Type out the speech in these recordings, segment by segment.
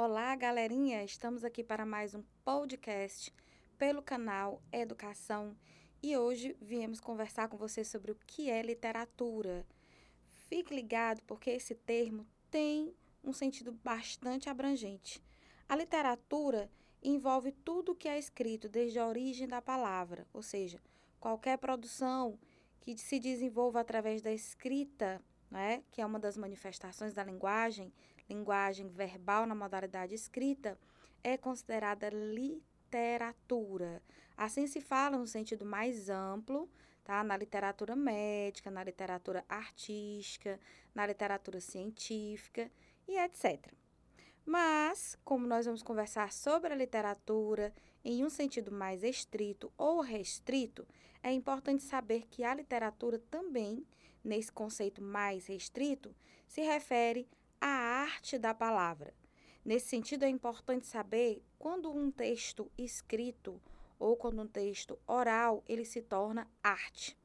Olá, galerinha! Estamos aqui para mais um podcast pelo canal Educação e hoje viemos conversar com você sobre o que é literatura. Fique ligado porque esse termo tem um sentido bastante abrangente. A literatura envolve tudo o que é escrito desde a origem da palavra, ou seja, qualquer produção que se desenvolva através da escrita, né, que é uma das manifestações da linguagem, linguagem verbal na modalidade escrita, é considerada literatura. Assim se fala no sentido mais amplo, tá? Na literatura médica, na literatura artística, na literatura científica e etc. Mas, como nós vamos conversar sobre a literatura em um sentido mais estrito ou restrito, é importante saber que a literatura também, nesse conceito mais restrito, se refere à arte da palavra. Nesse sentido, é importante saber quando um texto escrito ou quando um texto oral ele se torna arte.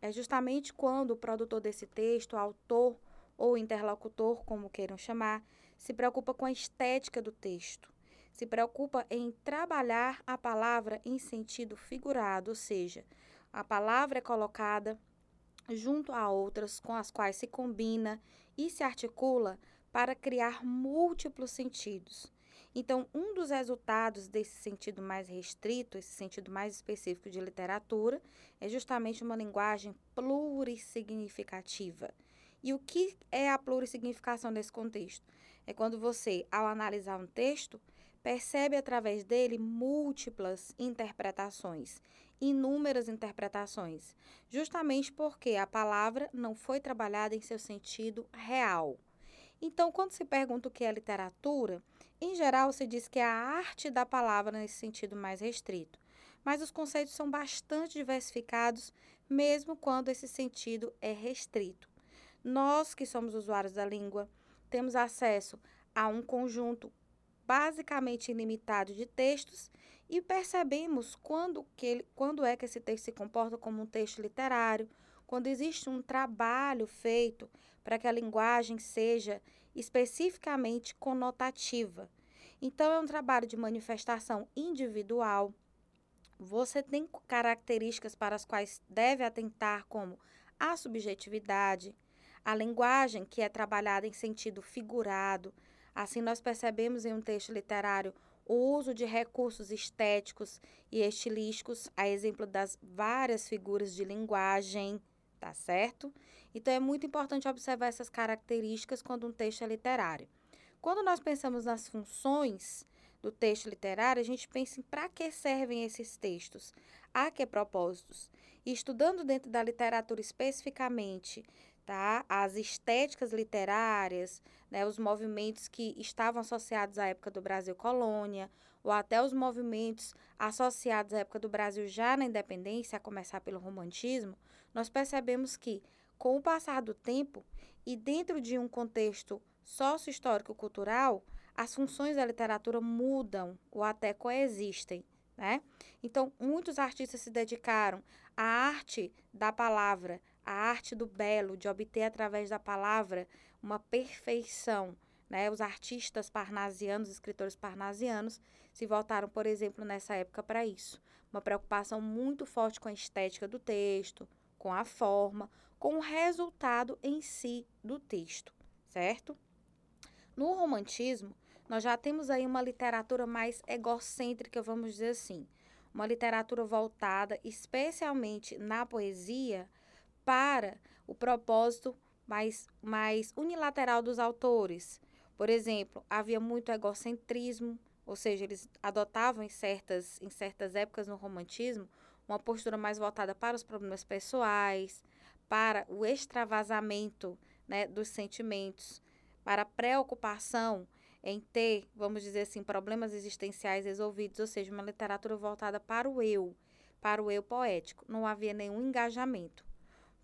É justamente quando o produtor desse texto, autor ou interlocutor, como queiram chamar, se preocupa com a estética do texto, se preocupa em trabalhar a palavra em sentido figurado, ou seja, a palavra é colocada junto a outras com as quais se combina e se articula para criar múltiplos sentidos. Então, um dos resultados desse sentido mais restrito, esse sentido mais específico de literatura, é justamente uma linguagem plurissignificativa. E o que é a plurissignificação nesse contexto? É quando você, ao analisar um texto, percebe através dele múltiplas interpretações, inúmeras interpretações, justamente porque a palavra não foi trabalhada em seu sentido real. Então, quando se pergunta o que é literatura, em geral se diz que é a arte da palavra nesse sentido mais restrito. Mas os conceitos são bastante diversificados, mesmo quando esse sentido é restrito. Nós, que somos usuários da língua, temos acesso a um conjunto basicamente ilimitado de textos e percebemos quando, que, quando é que esse texto se comporta como um texto literário, quando existe um trabalho feito para que a linguagem seja especificamente conotativa. Então, é um trabalho de manifestação individual. Você tem características para as quais deve atentar, como a subjetividade, a linguagem, que é trabalhada em sentido figurado. Assim, nós percebemos em um texto literário o uso de recursos estéticos e estilísticos, a exemplo das várias figuras de linguagem tá certo? Então é muito importante observar essas características quando um texto é literário. Quando nós pensamos nas funções do texto literário, a gente pensa em para que servem esses textos, a que propósitos. E estudando dentro da literatura especificamente, tá? As estéticas literárias, né, os movimentos que estavam associados à época do Brasil colônia, ou até os movimentos associados à época do Brasil já na independência, a começar pelo romantismo, nós percebemos que com o passar do tempo e dentro de um contexto sócio-histórico-cultural, as funções da literatura mudam ou até coexistem. Né? Então, muitos artistas se dedicaram à arte da palavra, à arte do belo, de obter através da palavra uma perfeição. Né? Os artistas parnasianos, escritores parnasianos, se voltaram, por exemplo, nessa época para isso. Uma preocupação muito forte com a estética do texto, com a forma, com o resultado em si do texto, certo? No romantismo, nós já temos aí uma literatura mais egocêntrica, vamos dizer assim. Uma literatura voltada especialmente na poesia para o propósito mais, mais unilateral dos autores. Por exemplo, havia muito egocentrismo, ou seja, eles adotavam em certas, em certas épocas no romantismo uma postura mais voltada para os problemas pessoais, para o extravasamento né, dos sentimentos para preocupação em ter, vamos dizer assim, problemas existenciais resolvidos, ou seja, uma literatura voltada para o eu, para o eu poético. Não havia nenhum engajamento.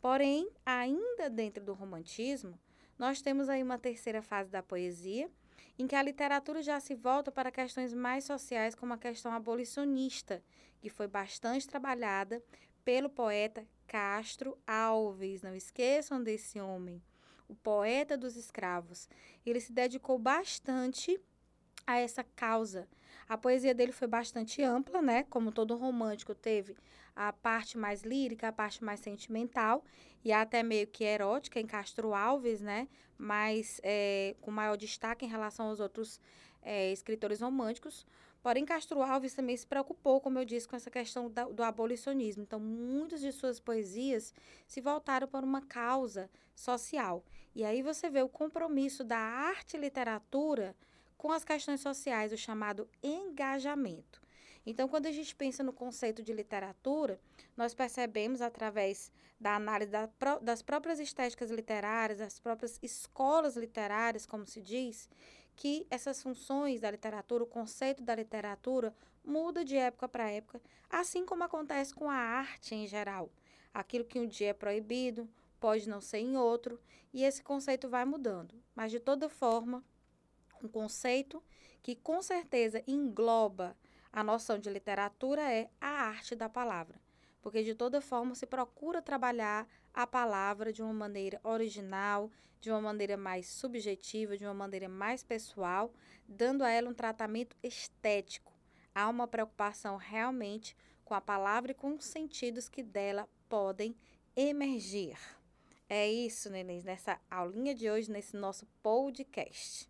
Porém, ainda dentro do romantismo, nós temos aí uma terceira fase da poesia, em que a literatura já se volta para questões mais sociais, como a questão abolicionista, que foi bastante trabalhada pelo poeta Castro Alves. Não esqueçam desse homem o poeta dos escravos. Ele se dedicou bastante a essa causa. A poesia dele foi bastante ampla, né? Como todo romântico teve a parte mais lírica, a parte mais sentimental e até meio que erótica em Castro Alves, né? Mas é, com maior destaque em relação aos outros é, escritores românticos. Porém, Castro Alves também se preocupou, como eu disse, com essa questão da, do abolicionismo. Então, muitas de suas poesias se voltaram para uma causa social. E aí você vê o compromisso da arte e literatura com as questões sociais, o chamado engajamento. Então, quando a gente pensa no conceito de literatura, nós percebemos através da análise da, das próprias estéticas literárias, das próprias escolas literárias, como se diz, que essas funções da literatura, o conceito da literatura, muda de época para época, assim como acontece com a arte em geral. Aquilo que um dia é proibido pode não ser em outro, e esse conceito vai mudando. Mas, de toda forma, um conceito que com certeza engloba a noção de literatura é a arte da palavra, porque de toda forma se procura trabalhar a palavra de uma maneira original, de uma maneira mais subjetiva, de uma maneira mais pessoal, dando a ela um tratamento estético. Há uma preocupação realmente com a palavra e com os sentidos que dela podem emergir. É isso, nenéns, nessa aulinha de hoje, nesse nosso podcast.